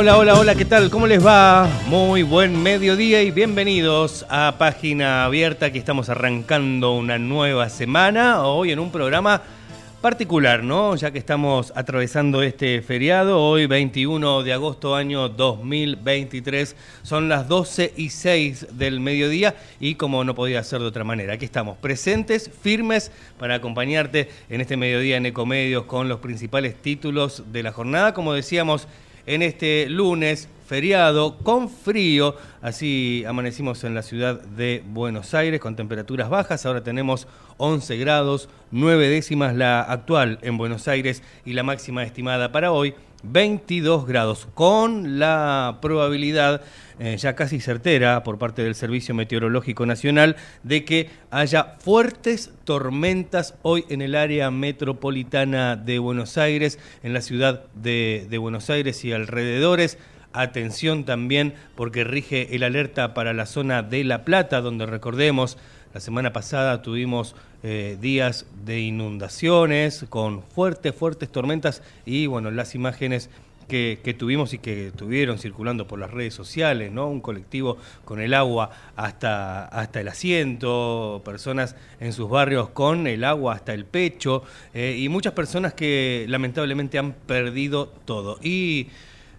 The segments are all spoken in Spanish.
Hola, hola, hola, ¿qué tal? ¿Cómo les va? Muy buen mediodía y bienvenidos a Página Abierta, que estamos arrancando una nueva semana, hoy en un programa particular, ¿no? Ya que estamos atravesando este feriado, hoy 21 de agosto año 2023, son las 12 y 6 del mediodía y como no podía ser de otra manera, aquí estamos presentes, firmes para acompañarte en este mediodía en Ecomedios con los principales títulos de la jornada, como decíamos en este lunes feriado con frío. Así amanecimos en la ciudad de Buenos Aires con temperaturas bajas. Ahora tenemos 11 grados, 9 décimas la actual en Buenos Aires y la máxima estimada para hoy 22 grados, con la probabilidad eh, ya casi certera por parte del Servicio Meteorológico Nacional de que haya fuertes tormentas hoy en el área metropolitana de Buenos Aires, en la ciudad de, de Buenos Aires y alrededores. Atención también porque rige el alerta para la zona de La Plata, donde recordemos la semana pasada tuvimos eh, días de inundaciones con fuertes, fuertes tormentas y bueno, las imágenes que, tuvimos y que tuvieron circulando por las redes sociales, ¿no? Un colectivo con el agua hasta, hasta el asiento, personas en sus barrios con el agua hasta el pecho eh, y muchas personas que lamentablemente han perdido todo. Y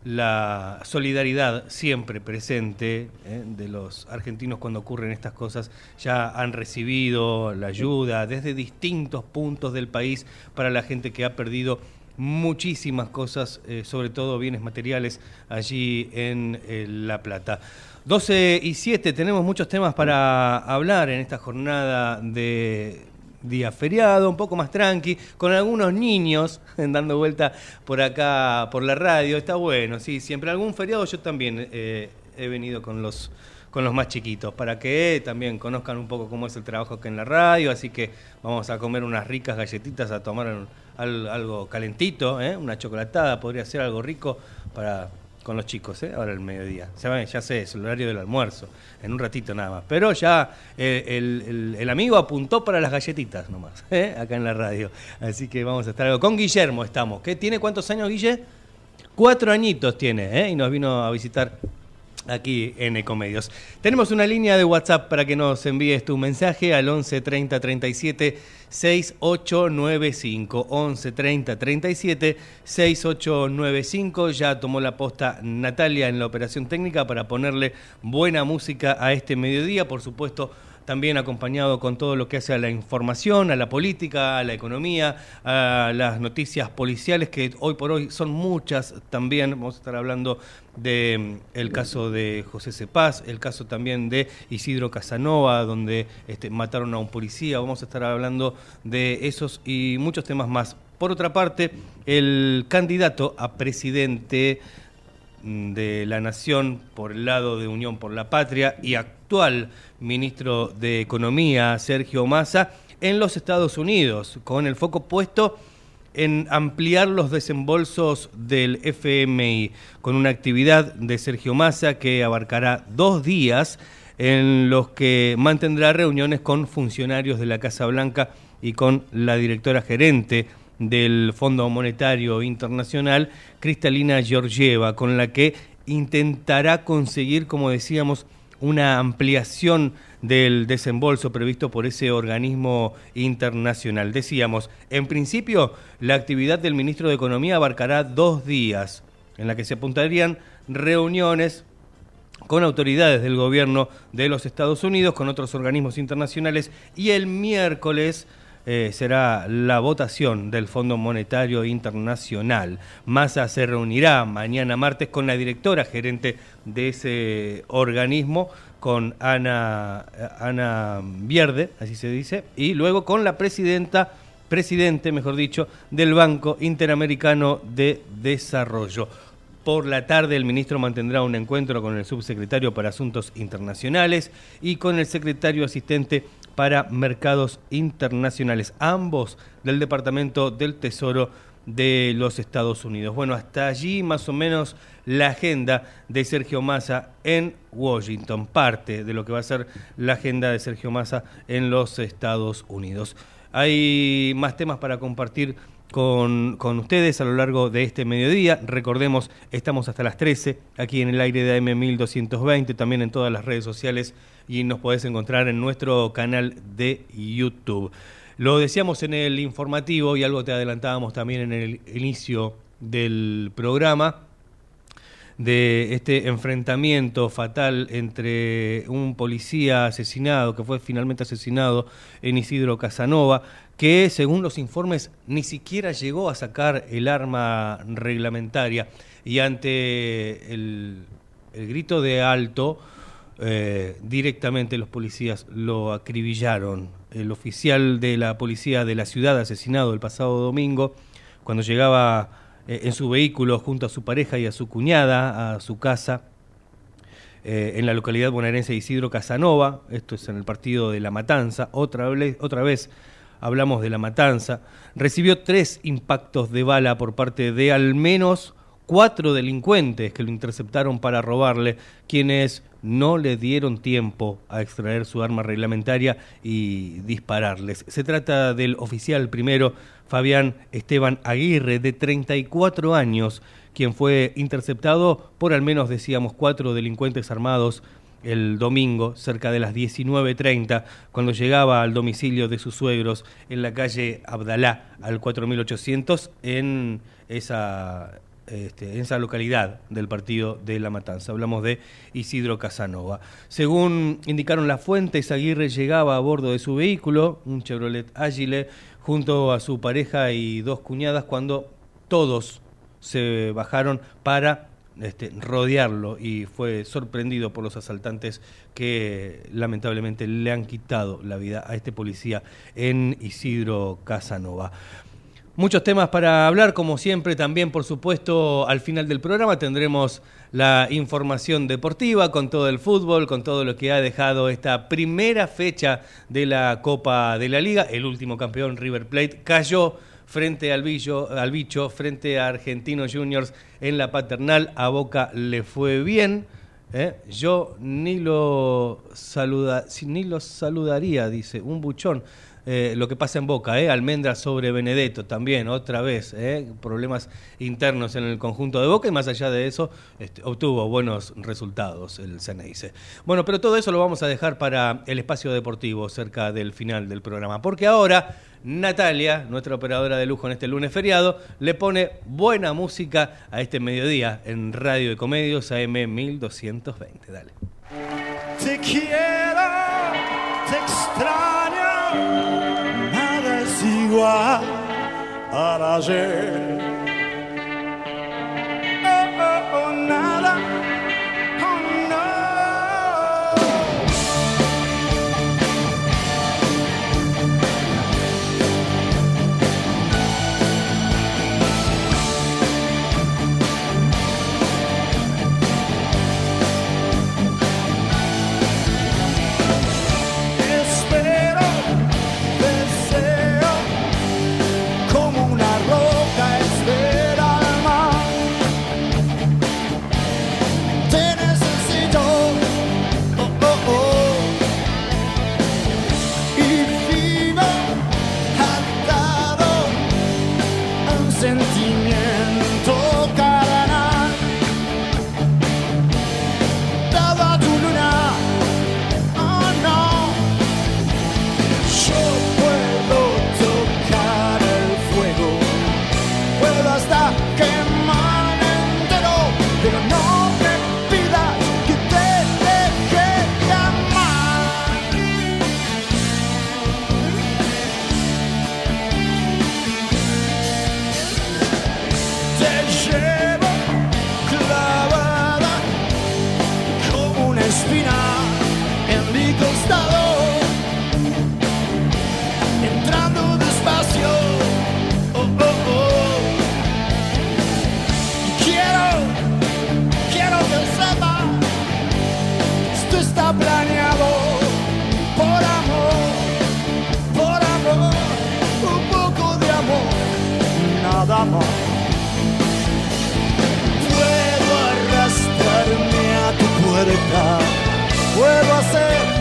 la solidaridad siempre presente ¿eh? de los argentinos cuando ocurren estas cosas. Ya han recibido la ayuda desde distintos puntos del país para la gente que ha perdido muchísimas cosas, eh, sobre todo bienes materiales allí en eh, La Plata. 12 y 7, tenemos muchos temas para hablar en esta jornada de día feriado, un poco más tranqui, con algunos niños dando vuelta por acá, por la radio. Está bueno, sí, siempre algún feriado yo también eh, he venido con los con los más chiquitos, para que también conozcan un poco cómo es el trabajo acá en la radio, así que vamos a comer unas ricas galletitas, a tomar algo calentito, ¿eh? una chocolatada, podría ser algo rico para con los chicos, ¿eh? ahora el mediodía. Ya, ya sé, es el horario del almuerzo, en un ratito nada más. Pero ya eh, el, amigo apuntó para las galletitas nomás, ¿eh? acá en la radio. Así que vamos a estar algo. Con Guillermo estamos. ¿Qué tiene cuántos años, Guille? Cuatro añitos tiene, ¿eh? y nos vino a visitar aquí en Ecomedios. Tenemos una línea de WhatsApp para que nos envíes tu mensaje al 11 30 37 6895. 11 30 37 6895. Ya tomó la posta Natalia en la operación técnica para ponerle buena música a este mediodía. Por supuesto, también acompañado con todo lo que hace a la información, a la política, a la economía, a las noticias policiales, que hoy por hoy son muchas también. Vamos a estar hablando del mm, caso de José Cepaz, el caso también de Isidro Casanova, donde este, mataron a un policía. Vamos a estar hablando de esos y muchos temas más. Por otra parte, el candidato a presidente de la Nación por el lado de Unión por la Patria y actual ministro de Economía, Sergio Massa, en los Estados Unidos, con el foco puesto en ampliar los desembolsos del FMI, con una actividad de Sergio Massa que abarcará dos días en los que mantendrá reuniones con funcionarios de la Casa Blanca y con la directora gerente del Fondo Monetario Internacional, Cristalina Georgieva, con la que intentará conseguir, como decíamos, una ampliación del desembolso previsto por ese organismo internacional. Decíamos, en principio, la actividad del ministro de Economía abarcará dos días, en la que se apuntarían reuniones con autoridades del gobierno de los Estados Unidos, con otros organismos internacionales y el miércoles eh, será la votación del Fondo Monetario Internacional. Massa se reunirá mañana martes con la directora gerente de ese organismo, con Ana, Ana Vierde, así se dice, y luego con la presidenta, presidente, mejor dicho, del Banco Interamericano de Desarrollo. Por la tarde el ministro mantendrá un encuentro con el subsecretario para Asuntos Internacionales y con el secretario asistente para mercados internacionales, ambos del Departamento del Tesoro de los Estados Unidos. Bueno, hasta allí más o menos la agenda de Sergio Massa en Washington, parte de lo que va a ser la agenda de Sergio Massa en los Estados Unidos. Hay más temas para compartir con, con, ustedes a lo largo de este mediodía. Recordemos, estamos hasta las 13 aquí en el aire de AM1220, también en todas las redes sociales y nos podés encontrar en nuestro canal de YouTube. Lo decíamos en el informativo y algo te adelantábamos también en el inicio del programa de este enfrentamiento fatal entre un policía asesinado, que fue finalmente asesinado en Isidro Casanova, que según los informes ni siquiera llegó a sacar el arma reglamentaria y ante el, grito de alto, eh, directamente los policías lo acribillaron. El oficial de la policía de la ciudad asesinado el pasado domingo, cuando llegaba eh, en su vehículo junto a su pareja y a su cuñada a su casa eh, en la localidad bonaerense de Isidro Casanova, esto es en el partido de La Matanza, otra vez, otra vez hablamos de La Matanza, recibió tres impactos de bala por parte de al menos cuatro delincuentes que lo interceptaron para robarle, quienes no le dieron tiempo a extraer su arma reglamentaria y dispararles. Se trata del oficial primero, Fabián Esteban Aguirre, de 34 años, quien fue interceptado por al menos, decíamos, cuatro delincuentes armados el domingo, cerca de las 19.30, cuando llegaba al domicilio de sus suegros en la calle Abdalá, al 4800, en esa este, en esa localidad del partido de La Matanza. Hablamos de Isidro Casanova. Según indicaron las fuentes, Aguirre llegaba a bordo de su vehículo, un Chevrolet Agile, junto a su pareja y dos cuñadas, cuando todos se bajaron para este, rodearlo y fue sorprendido por los asaltantes que lamentablemente le han quitado la vida a este policía en Isidro Casanova. Muchos temas para hablar, como siempre, también por supuesto al final del programa tendremos la información deportiva con todo el fútbol, con todo lo que ha dejado esta primera fecha de la Copa de la Liga. El último campeón River Plate cayó frente al, al bicho, frente a Argentinos Juniors en la paternal. A Boca le fue bien. ¿eh? Yo ni lo, saluda, ni lo saludaría, dice, un buchón. Eh, lo que pasa en Boca, ¿eh? Almendra sobre Benedetto también, otra vez, ¿eh? problemas internos en el conjunto de Boca y más allá de eso este, obtuvo buenos resultados el Ceneice. Bueno, pero todo eso lo vamos a dejar para el espacio deportivo cerca del final del programa, porque ahora Natalia, nuestra operadora de lujo en este lunes feriado, le pone buena música a este mediodía en Radio de Comedios AM 1220. Dale. Te quiero, te extraño es igual para ayer. Puedo hacer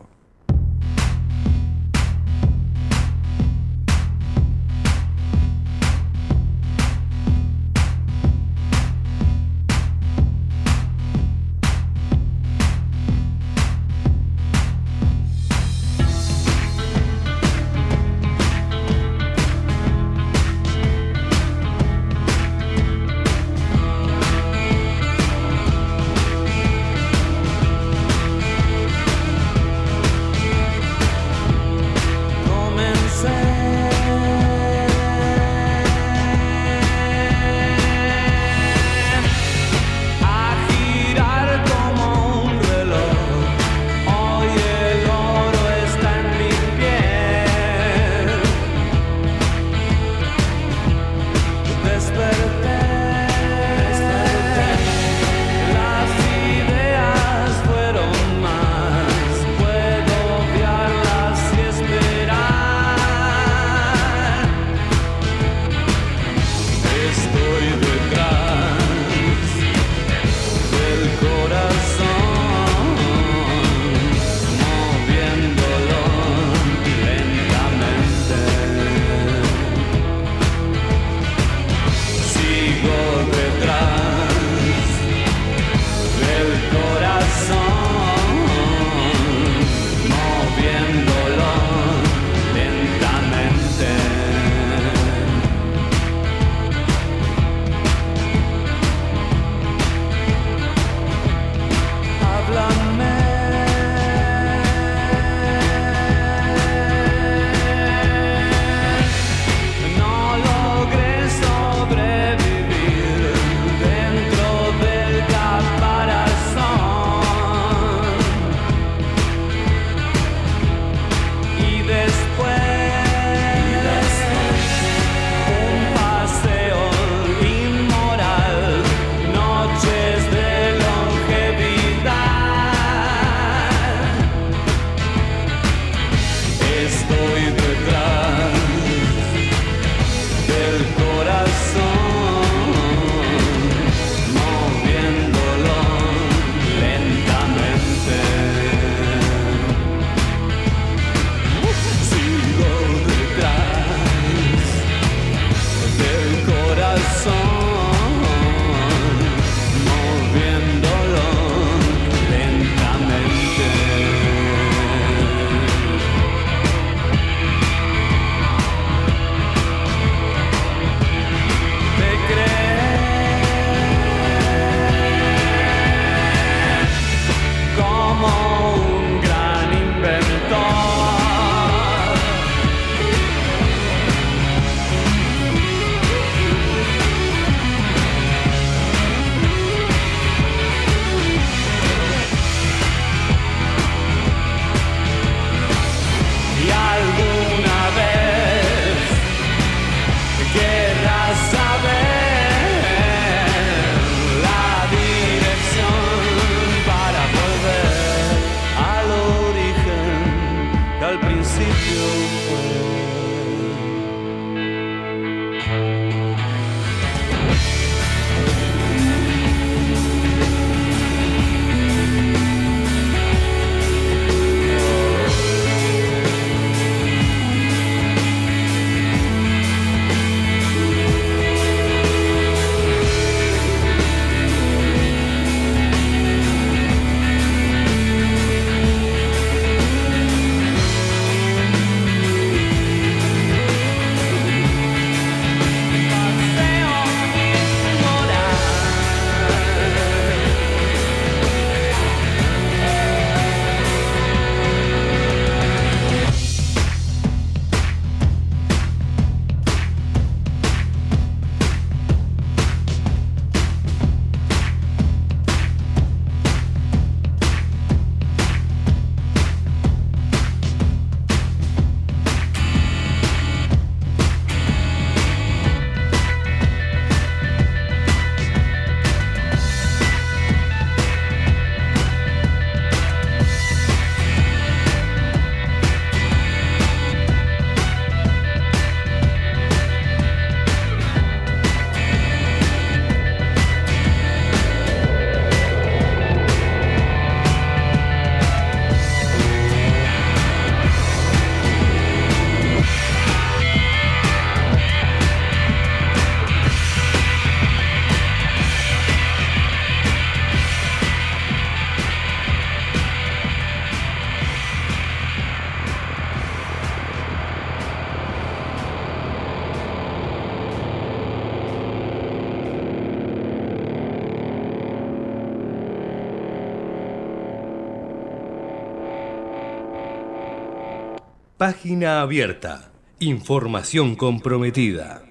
Página abierta. Información comprometida.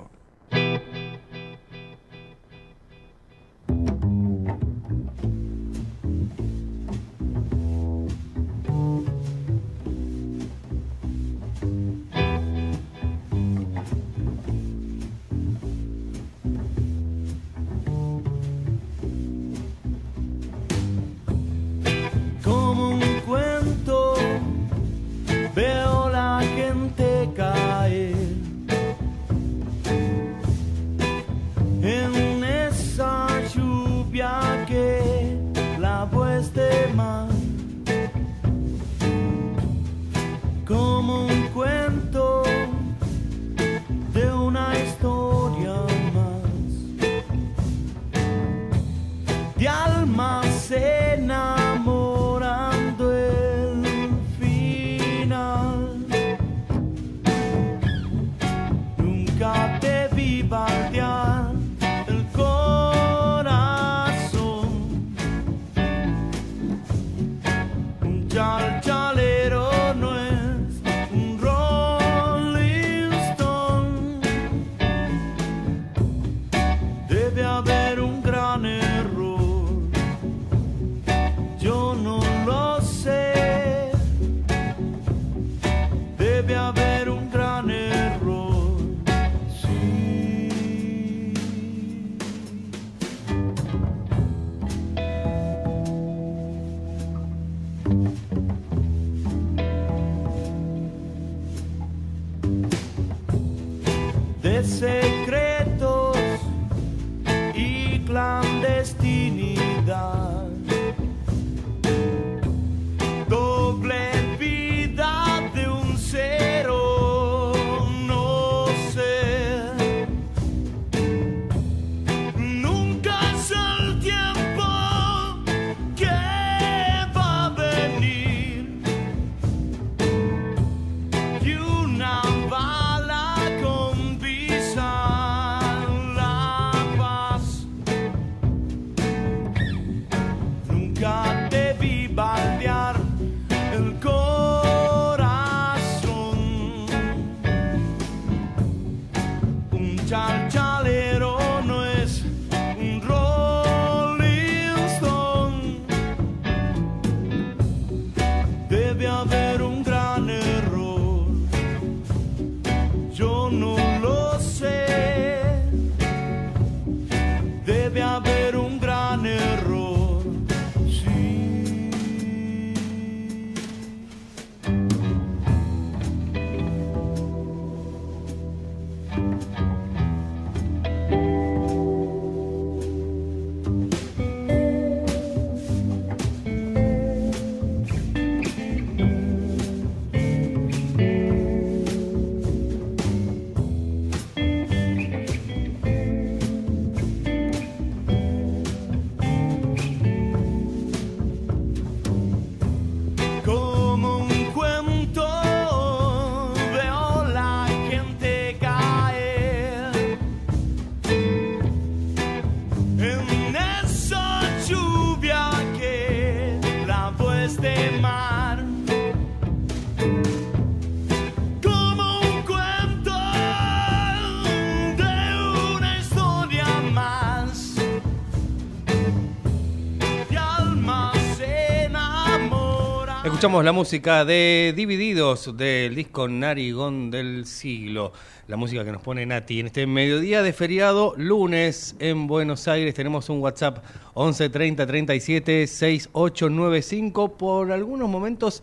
Escuchamos la música de Divididos del disco Narigón del siglo. La música que nos pone Nati en este mediodía de feriado, lunes en Buenos Aires. Tenemos un WhatsApp 11 30 37 6895. Por algunos momentos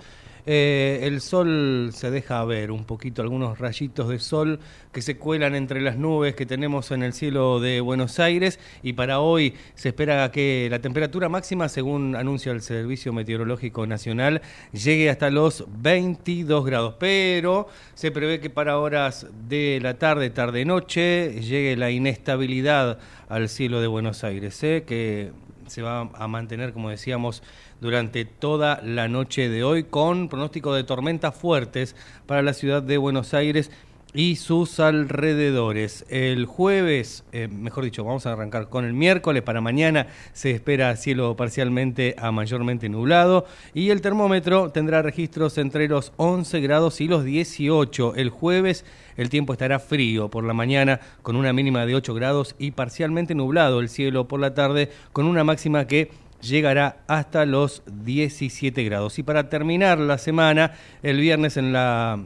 eh, el sol se deja ver un poquito, algunos rayitos de sol que se cuelan entre las nubes que tenemos en el cielo de Buenos Aires y para hoy se espera que la temperatura máxima, según anuncia el Servicio Meteorológico Nacional, llegue hasta los 22 grados, pero se prevé que para horas de la tarde, tarde-noche, llegue la inestabilidad al cielo de Buenos Aires, ¿eh? que se va a mantener, como decíamos, durante toda la noche de hoy, con pronóstico de tormentas fuertes para la ciudad de Buenos Aires y sus alrededores. El jueves, eh, mejor dicho, vamos a arrancar con el miércoles. Para mañana se espera cielo parcialmente a mayormente nublado y el termómetro tendrá registros entre los 11 grados y los 18. El jueves el tiempo estará frío por la mañana con una mínima de 8 grados y parcialmente nublado el cielo por la tarde con una máxima que llegará hasta los 17 grados. Y para terminar la semana, el viernes en la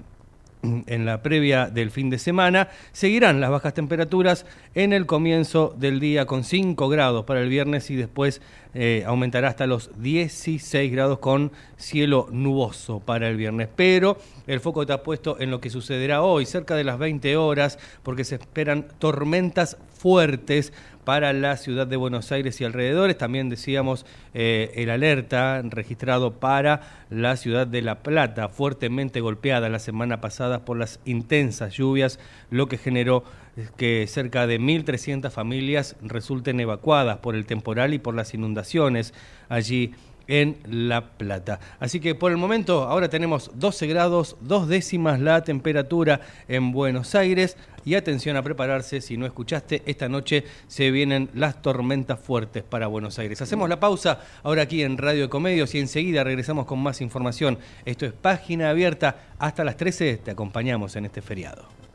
en la previa del fin de semana. Seguirán las bajas temperaturas en el comienzo del día con 5 grados para el viernes y después eh, aumentará hasta los 16 grados con cielo nuboso para el viernes. Pero el foco está puesto en lo que sucederá hoy, cerca de las 20 horas, porque se esperan tormentas fuertes para la ciudad de Buenos Aires y alrededores. También decíamos eh, el alerta registrado para la ciudad de La Plata, fuertemente golpeada la semana pasada por las intensas lluvias, lo que generó que cerca de 1.300 familias resulten evacuadas por el temporal y por las inundaciones allí en La Plata. Así que por el momento ahora tenemos 12 grados, dos décimas la temperatura en Buenos Aires y atención a prepararse, si no escuchaste, esta noche se vienen las tormentas fuertes para Buenos Aires. Hacemos la pausa ahora aquí en Radio Comedios y enseguida regresamos con más información. Esto es Página Abierta, hasta las 13 te acompañamos en este feriado.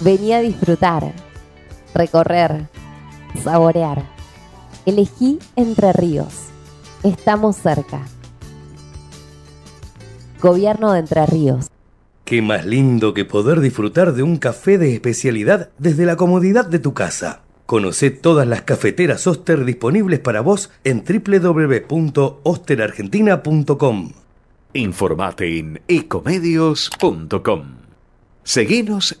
Vení a disfrutar, recorrer, saborear. Elegí Entre Ríos. Estamos cerca. Gobierno de Entre Ríos. Qué más lindo que poder disfrutar de un café de especialidad desde la comodidad de tu casa. Conoce todas las cafeteras Oster disponibles para vos en www.osterargentina.com. Informate en ecomedios.com. Seguinos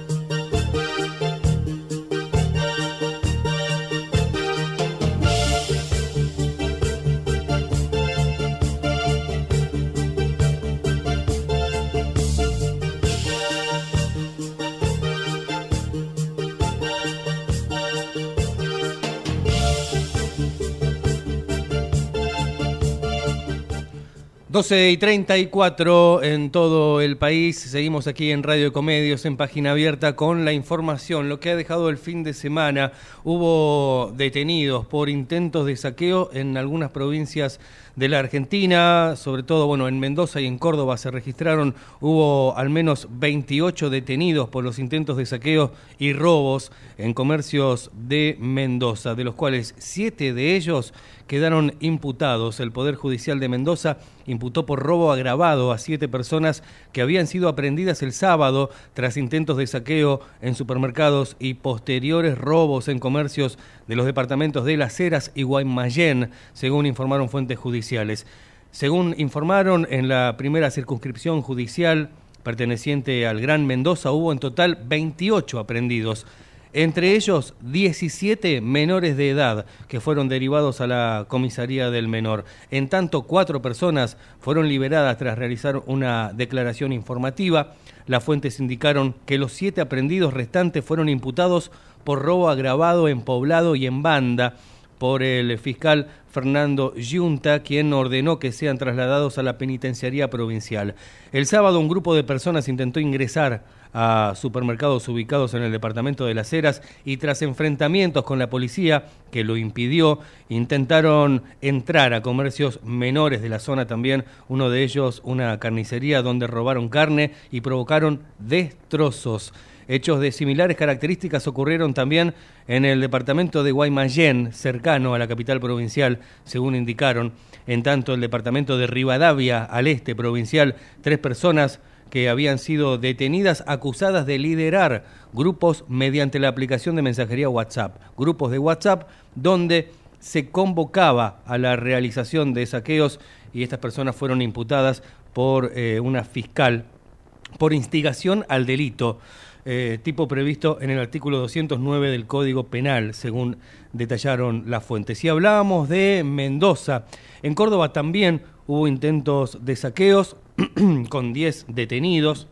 Doce y 34 en todo el país. Seguimos aquí en Radio Ecomedios en página abierta con la información. Lo que ha dejado el fin de semana. Hubo detenidos por intentos de saqueo en algunas provincias de la Argentina, sobre todo bueno, en Mendoza y en Córdoba se registraron, hubo al menos 28 detenidos por los intentos de saqueo y robos en comercios de Mendoza, de los cuales siete de ellos quedaron imputados. El Poder Judicial de Mendoza imputó por robo agravado a siete personas que habían sido aprendidas el sábado tras intentos de saqueo en supermercados y posteriores robos en comercios de los departamentos de Las Heras y Guaymallén, según informaron fuentes judiciales. Según informaron en la primera circunscripción judicial perteneciente al Gran Mendoza, hubo en total 28 aprendidos entre ellos 17 menores de edad que fueron derivados a la comisaría del menor. En tanto, cuatro personas fueron liberadas tras realizar una declaración informativa. Las fuentes indicaron que los siete aprendidos restantes fueron imputados por robo agravado en poblado y en banda por el fiscal Fernando Yunta, quien ordenó que sean trasladados a la penitenciaría provincial. El sábado un grupo de personas intentó ingresar a supermercados ubicados en el departamento de Las Heras y tras enfrentamientos con la policía que lo impidió, intentaron entrar a comercios menores de la zona también, uno de ellos una carnicería donde robaron carne y provocaron destrozos. Hechos de similares características ocurrieron también en el departamento de Guaymallén, cercano a la capital provincial, según indicaron. En tanto, el departamento de Rivadavia, al este provincial, tres personas que habían sido detenidas acusadas de liderar grupos mediante la aplicación de mensajería WhatsApp, grupos de WhatsApp donde se convocaba a la realización de saqueos y estas personas fueron imputadas por eh, una fiscal por instigación al delito, eh, tipo previsto en el artículo 209 del Código Penal, según detallaron las fuentes. Y hablábamos de Mendoza. En Córdoba también hubo intentos de saqueos con 10 detenidos.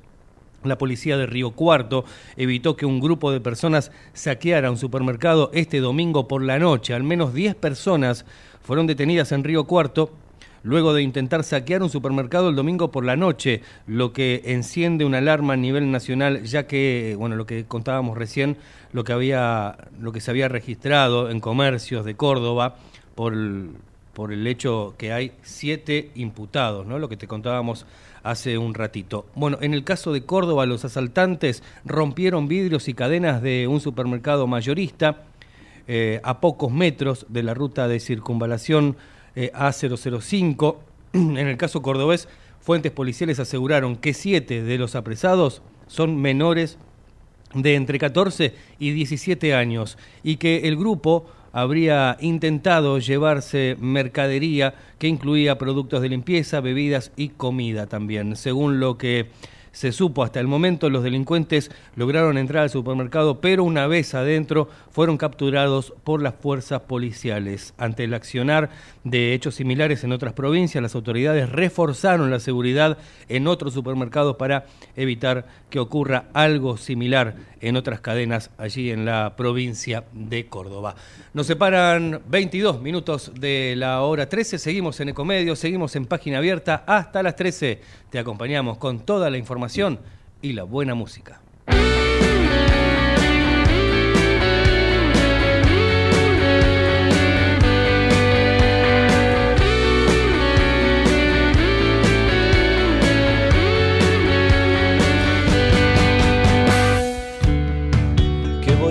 La policía de Río Cuarto evitó que un grupo de personas saqueara un supermercado este domingo por la noche. Al menos 10 personas fueron detenidas en Río Cuarto luego de intentar saquear un supermercado el domingo por la noche, lo que enciende una alarma a nivel nacional, ya que, bueno, lo que contábamos recién, lo que había, lo que se había registrado en comercios de Córdoba por el, por el hecho que hay siete imputados, ¿no? Lo que te contábamos hace un ratito. Bueno, en el caso de Córdoba, los asaltantes rompieron vidrios y cadenas de un supermercado mayorista eh, a pocos metros de la ruta de circunvalación eh, A005. En el caso cordobés, fuentes policiales aseguraron que siete de los apresados son menores de entre 14 y 17 años y que el grupo habría intentado llevarse mercadería que incluía productos de limpieza, bebidas y comida también. Según lo que se supo hasta el momento, los delincuentes lograron entrar al supermercado, pero una vez adentro fueron capturados por las fuerzas policiales. Ante el accionar de hechos similares en otras provincias, las autoridades reforzaron la seguridad en otros supermercados para evitar que ocurra algo similar en otras cadenas allí en la provincia de Córdoba. Nos separan 22 minutos de la hora 13, seguimos en Ecomedio, seguimos en página abierta hasta las 13. Te acompañamos con toda la información y la buena música.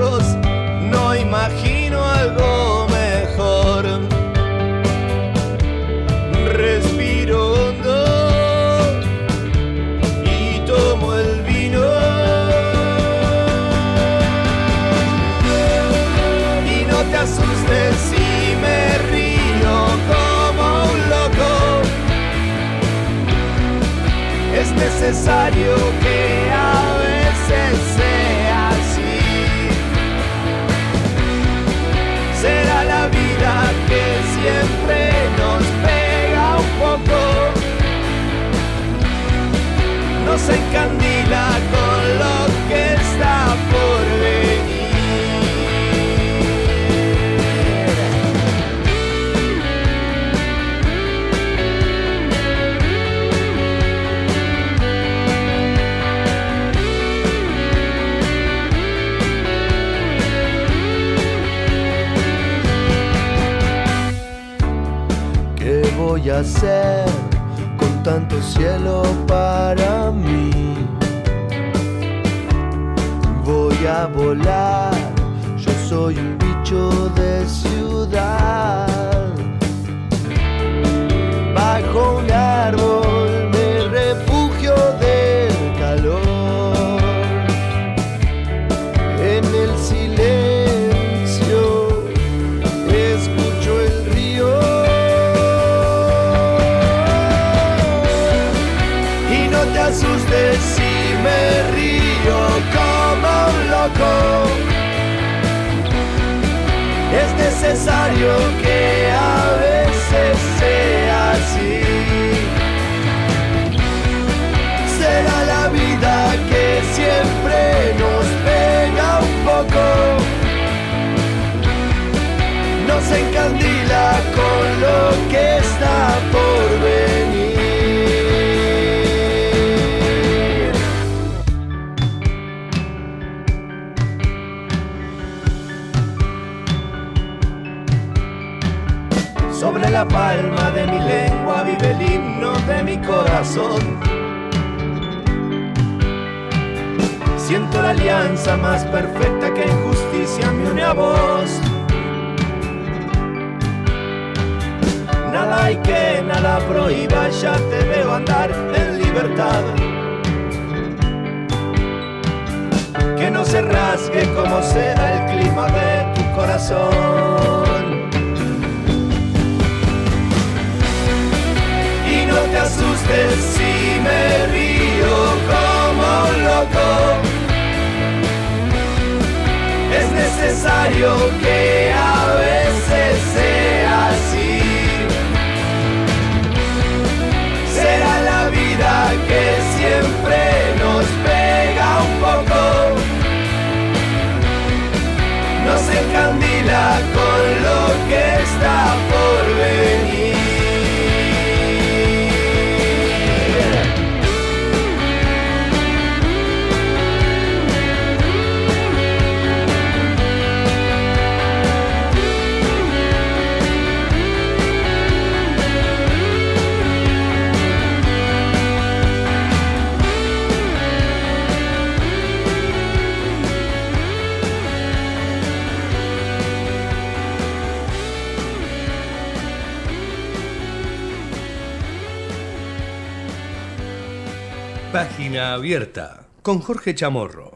No imagino algo mejor. Respiro hondo y tomo el vino. Y no te asustes si me río como un loco. Es necesario Nos encandila con lo que está por venir. ¿Qué voy a hacer tanto cielo para mí? Voy a volar, yo soy un bicho de ciudad. Bajo un árbol Es necesario que a veces sea así. Será la vida que siempre nos pega un poco nos encandila con lo que está por venir. Sobre la palma de mi lengua vive el himno de mi corazón. Siento la alianza más perfecta que en justicia me une a vos. Nada hay que nada prohíba, ya te veo andar en libertad. Que no se rasgue como será el clima de tu corazón. Si me río como loco. Es necesario que a veces sea así. Será la vida que siempre nos pega un poco. Nos encandila con lo que está por venir. Abierta con Jorge Chamorro.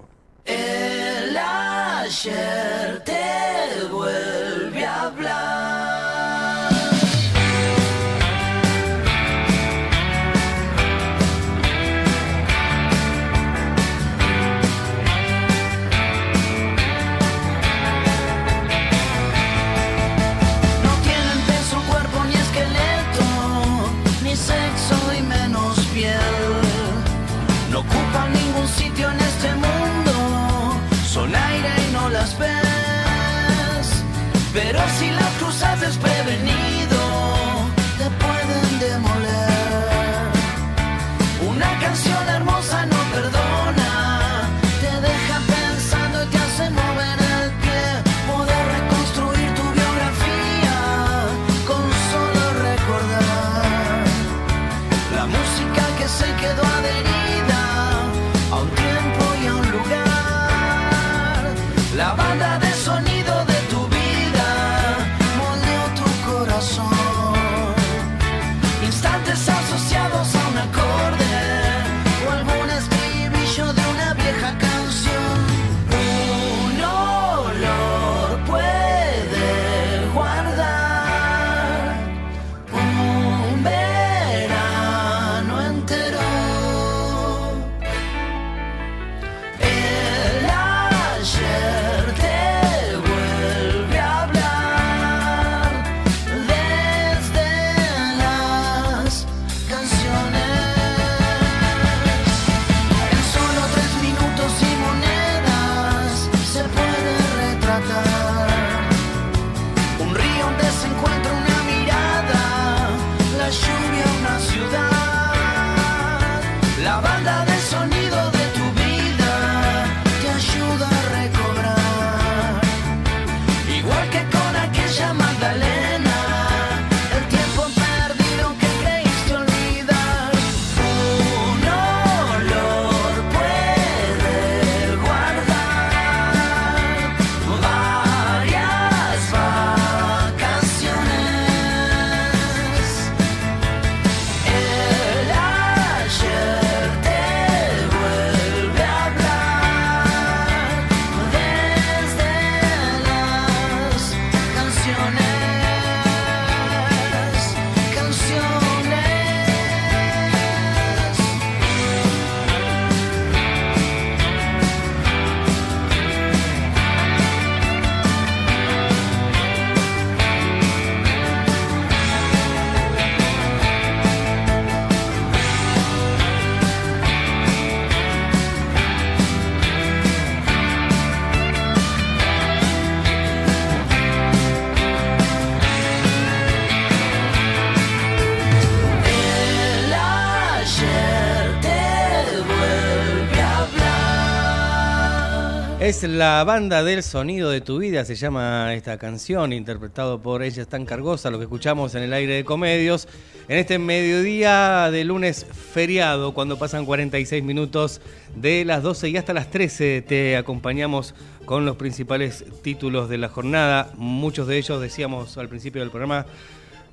La banda del sonido de tu vida, se llama esta canción, interpretado por Ella tan cargosa, lo que escuchamos en el aire de comedios. En este mediodía de lunes feriado, cuando pasan 46 minutos de las 12 y hasta las 13, te acompañamos con los principales títulos de la jornada. Muchos de ellos, decíamos al principio del programa,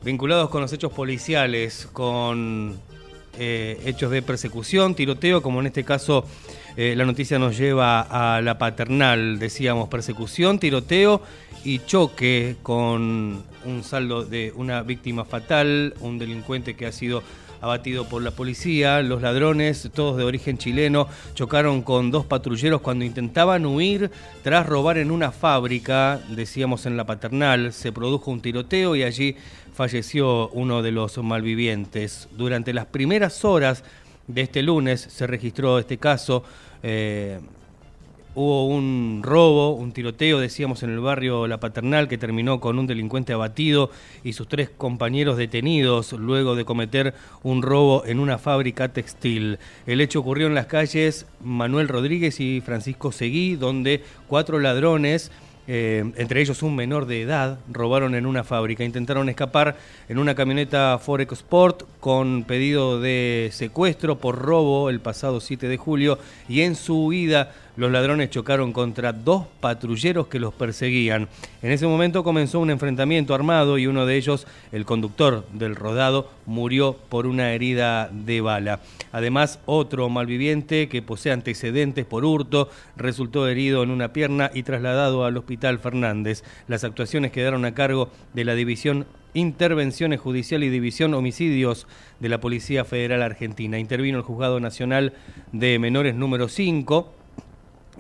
vinculados con los hechos policiales, con eh, hechos de persecución, tiroteo, como en este caso eh, la noticia nos lleva a la paternal, decíamos, persecución, tiroteo y choque con un saldo de una víctima fatal, un delincuente que ha sido abatido por la policía, los ladrones, todos de origen chileno, chocaron con dos patrulleros cuando intentaban huir tras robar en una fábrica, decíamos en la paternal, se produjo un tiroteo y allí falleció uno de los malvivientes. Durante las primeras horas de este lunes se registró este caso. eh, Hubo un robo, un tiroteo, decíamos, en el barrio La Paternal que terminó con un delincuente abatido y sus tres compañeros detenidos luego de cometer un robo en una fábrica textil. El hecho ocurrió en las calles Manuel Rodríguez y Francisco Seguí, donde cuatro ladrones eh, entre ellos un menor de edad, robaron en una fábrica. Intentaron escapar en una camioneta Ford Sport con pedido de secuestro por robo el pasado 7 de julio y en su huida los ladrones chocaron contra dos patrulleros que los perseguían. En ese momento comenzó un enfrentamiento armado y uno de ellos, el conductor del rodado, murió por una herida de bala. Además, otro malviviente que posee antecedentes por hurto resultó herido en una pierna y trasladado al Hospital Fernández. Las actuaciones quedaron a cargo de la División Intervenciones Judicial y División Homicidios de la Policía Federal Argentina. Intervino el Juzgado Nacional de Menores número 5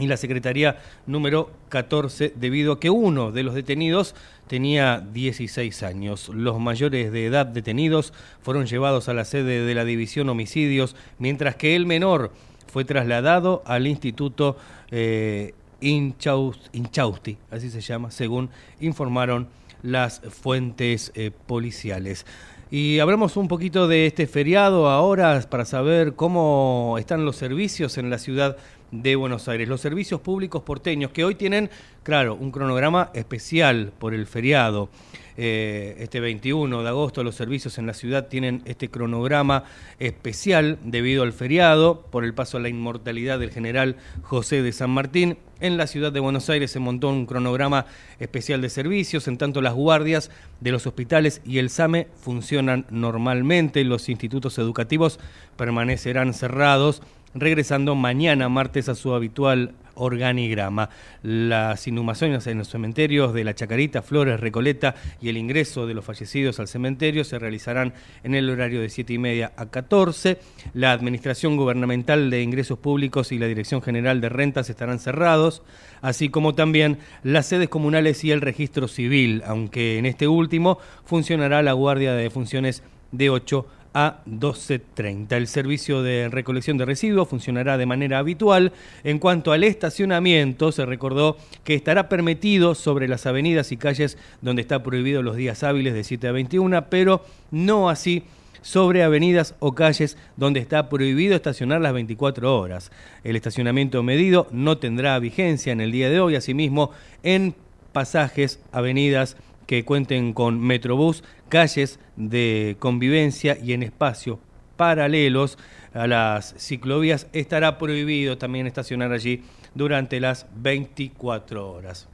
y la Secretaría número 14 debido a que uno de los detenidos tenía 16 años. Los mayores de edad detenidos fueron llevados a la sede de la División Homicidios, mientras que el menor fue trasladado al Instituto eh, Inchaus- Inchausti, así se llama, según informaron las fuentes eh, policiales. Y hablamos un poquito de este feriado ahora para saber cómo están los servicios en la ciudad de Buenos Aires. Los servicios públicos porteños que hoy tienen, claro, un cronograma especial por el feriado. Eh, este 21 de agosto los servicios en la ciudad tienen este cronograma especial debido al feriado por el paso a la inmortalidad del general José de San Martín. En la ciudad de Buenos Aires se montó un cronograma especial de servicios, en tanto las guardias de los hospitales y el SAME funcionan normalmente, los institutos educativos permanecerán cerrados regresando mañana martes a su habitual organigrama. Las inhumaciones en los cementerios de La Chacarita, Flores, Recoleta y el ingreso de los fallecidos al cementerio se realizarán en el horario de 7 y media a 14. La Administración Gubernamental de Ingresos Públicos y la Dirección General de Rentas estarán cerrados, así como también las sedes comunales y el registro civil, aunque en este último funcionará la Guardia de Funciones de 8 a 12.30. El servicio de recolección de residuos funcionará de manera habitual. En cuanto al estacionamiento, se recordó que estará permitido sobre las avenidas y calles donde está prohibido los días hábiles de 7 a 21, pero no así sobre avenidas o calles donde está prohibido estacionar las 24 horas. El estacionamiento medido no tendrá vigencia en el día de hoy, asimismo en pasajes, avenidas, que cuenten con Metrobús, calles de convivencia y en espacios paralelos a las ciclovías estará prohibido también estacionar allí durante las 24 horas.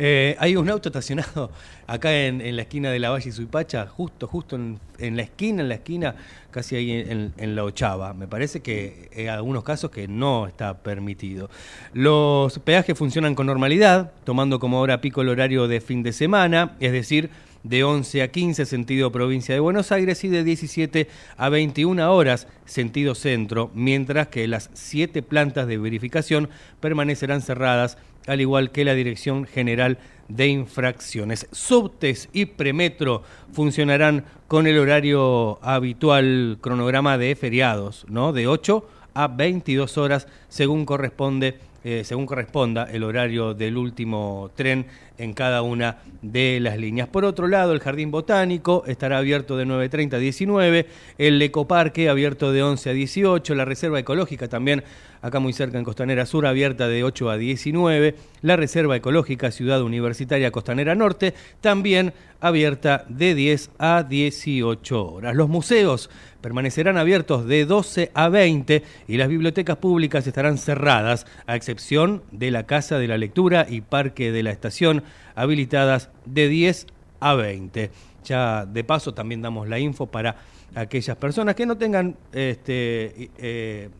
Eh, hay un auto estacionado acá en, la esquina de la Valle y Suipacha, justo, justo en, en la esquina, en la esquina, casi ahí en, en la Ochava. Me parece que en algunos casos que no está permitido. Los peajes funcionan con normalidad, tomando como hora pico el horario de fin de semana, es decir, de 11 a 15 sentido provincia de Buenos Aires y de 17 a 21 horas sentido centro, mientras que las siete plantas de verificación permanecerán cerradas, al igual que la Dirección General de Infracciones. Subtes y Premetro funcionarán con el horario habitual cronograma de feriados, ¿no? De 8 a 22 horas según corresponde eh, según corresponda el horario del último tren en cada una de las líneas. Por otro lado, el Jardín Botánico estará abierto de 9.30 a 19, el Ecoparque abierto de 11 a 18, la Reserva Ecológica también acá muy cerca en Costanera Sur abierta de 8 a 19, la Reserva Ecológica Ciudad Universitaria Costanera Norte también abierta de 10 a 18 horas. Los museos permanecerán abiertos de 12 a 20 y las bibliotecas públicas estarán cerradas, a excepción de la Casa de la Lectura y Parque de la Estación, habilitadas de 10 a 20. Ya de paso también damos la info para aquellas personas que no tengan este eh,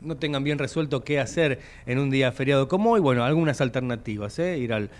no tengan bien resuelto qué hacer en un día feriado como hoy, bueno, algunas alternativas, ¿eh? ir al,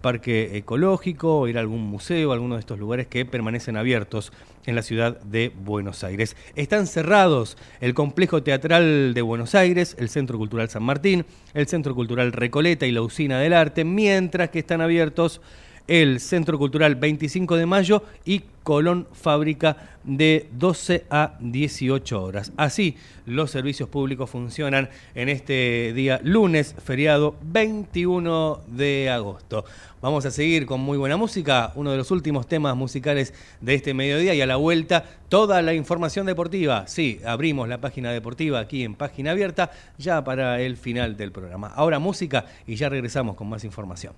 parque ecológico, ir a algún museo, alguno de estos lugares que permanecen abiertos en la ciudad de Buenos Aires. Están cerrados el Complejo Teatral de Buenos Aires, el Centro Cultural San Martín, el Centro Cultural Recoleta y la Usina del Arte, mientras que están abiertos el Centro Cultural 25 de Mayo y Colón Fábrica de 12 a 18 horas. Así, los servicios públicos funcionan en este día lunes, feriado 21 de agosto. Vamos a seguir con muy buena música, uno de los últimos temas musicales de este mediodía y a la vuelta toda la información deportiva. Sí, abrimos la página deportiva aquí en página abierta ya para el final del programa. Ahora música y ya regresamos con más información.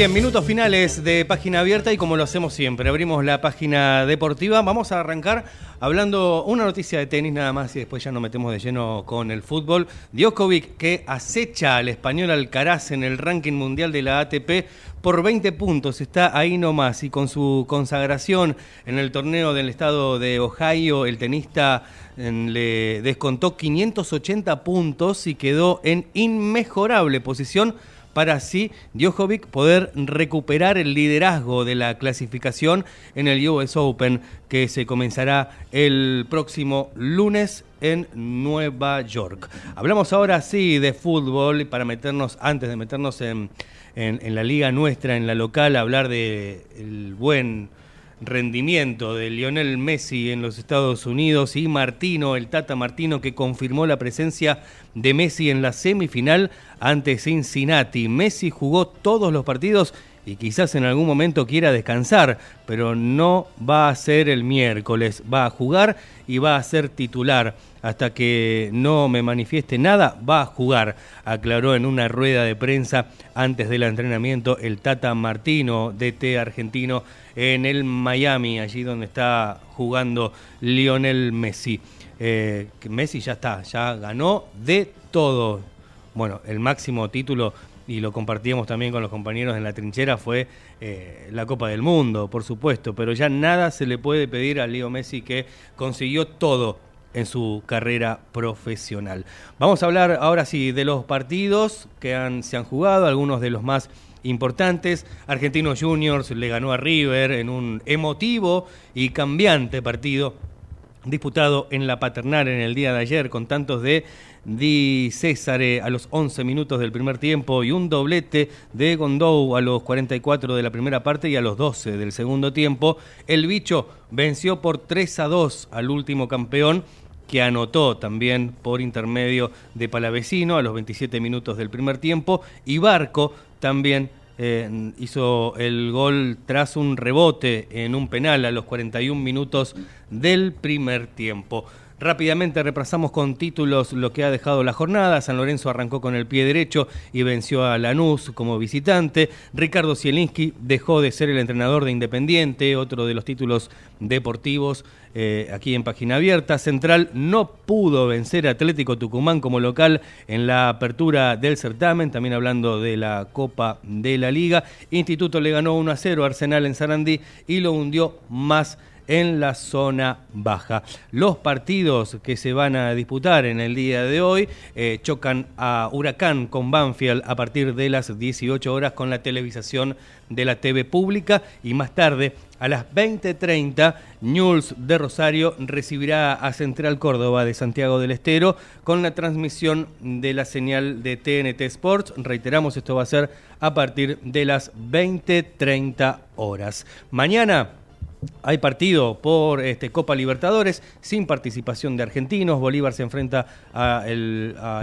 Bien, minutos finales de página abierta y como lo hacemos siempre, abrimos la página deportiva. Vamos a arrancar hablando una noticia de tenis nada más y después ya nos metemos de lleno con el fútbol. Djokovic que acecha al español Alcaraz en el ranking mundial de la ATP por 20 puntos, está ahí nomás y con su consagración en el torneo del estado de Ohio, el tenista en- le descontó 580 puntos y quedó en inmejorable posición para así Djokovic poder recuperar el liderazgo de la clasificación en el US Open que se comenzará el próximo lunes en Nueva York. Hablamos ahora sí de fútbol para meternos, antes de meternos en, en- en la liga nuestra, en la local, hablar de el buen rendimiento de Lionel Messi en los Estados Unidos y Martino, el Tata Martino, que confirmó la presencia de Messi en la semifinal ante Cincinnati. Messi jugó todos los partidos y quizás en algún momento quiera descansar, pero no va a ser el miércoles, va a jugar y va a ser titular. Hasta que no me manifieste nada, va a jugar, aclaró en una rueda de prensa antes del entrenamiento el Tata Martino, DT argentino, en el Miami, allí donde está jugando Lionel Messi. Eh, Messi ya está, ya ganó de todo. Bueno, el máximo título, y lo compartíamos también con los compañeros en la trinchera, fue eh, la Copa del Mundo, por supuesto, pero ya nada se le puede pedir a Leo Messi que consiguió todo en su carrera profesional. Vamos a hablar ahora sí de los partidos que se han jugado, algunos de los más importantes. Argentinos Juniors le ganó a River en un emotivo y cambiante partido disputado en la paternal en el día de ayer con tantos de Di Césare a los 11 minutos del primer tiempo y un doblete de Gondou a los 44 de la primera parte y a los 12 del segundo tiempo. El bicho venció por 3 a 2 al último campeón que anotó también por intermedio de Palavecino a los 27 minutos del primer tiempo y Barco también eh, hizo el gol tras un rebote en un penal a los 41 minutos del primer tiempo. Rápidamente repasamos con títulos lo que ha dejado la jornada. San Lorenzo arrancó con el pie derecho y venció a Lanús como visitante. Ricardo Zielinski dejó de ser el entrenador de Independiente, otro de los títulos deportivos eh, aquí en Página Abierta. Central no pudo vencer a Atlético Tucumán como local en la apertura del certamen, también hablando de la Copa de la Liga. Instituto le ganó 1 a 0 a Arsenal en Sarandí y lo hundió más en la zona baja. Los partidos que se van a disputar en el día de hoy eh, chocan a Huracán con Banfield a partir de las 18 horas con la televisación de la TV pública y más tarde a las 20.30 News de Rosario recibirá a Central Córdoba de Santiago del Estero con la transmisión de la señal de TNT Sports. Reiteramos, esto va a ser a partir de las 20.30 horas. Mañana hay partido por este, Copa Libertadores sin participación de argentinos. Bolívar se enfrenta a,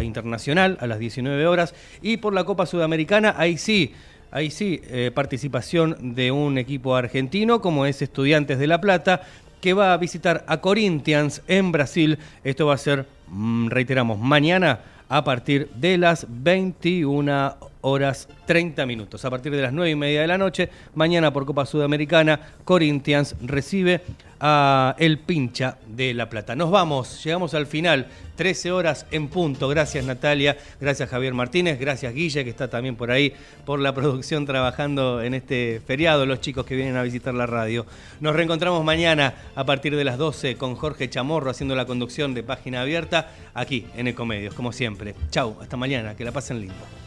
Internacional a las 19 horas. Y por la Copa Sudamericana, ahí sí, ahí sí, eh, participación de un equipo argentino como es Estudiantes de La Plata, que va a visitar a Corinthians en Brasil. Esto va a ser, mm, reiteramos, mañana a partir de las 21 horas 30 minutos. A partir de las 9 y media de la noche, mañana por Copa Sudamericana, Corinthians recibe a el pincha de La Plata. Nos vamos, llegamos al final, 13 horas en punto. Gracias Natalia, gracias Javier Martínez, gracias Guille, que está también por ahí por la producción trabajando en este feriado, los chicos que vienen a visitar la radio. Nos reencontramos mañana a partir de las 12 con Jorge Chamorro haciendo la conducción de Página Abierta aquí en Ecomedios, como siempre. Chau, hasta mañana, que la pasen lindo.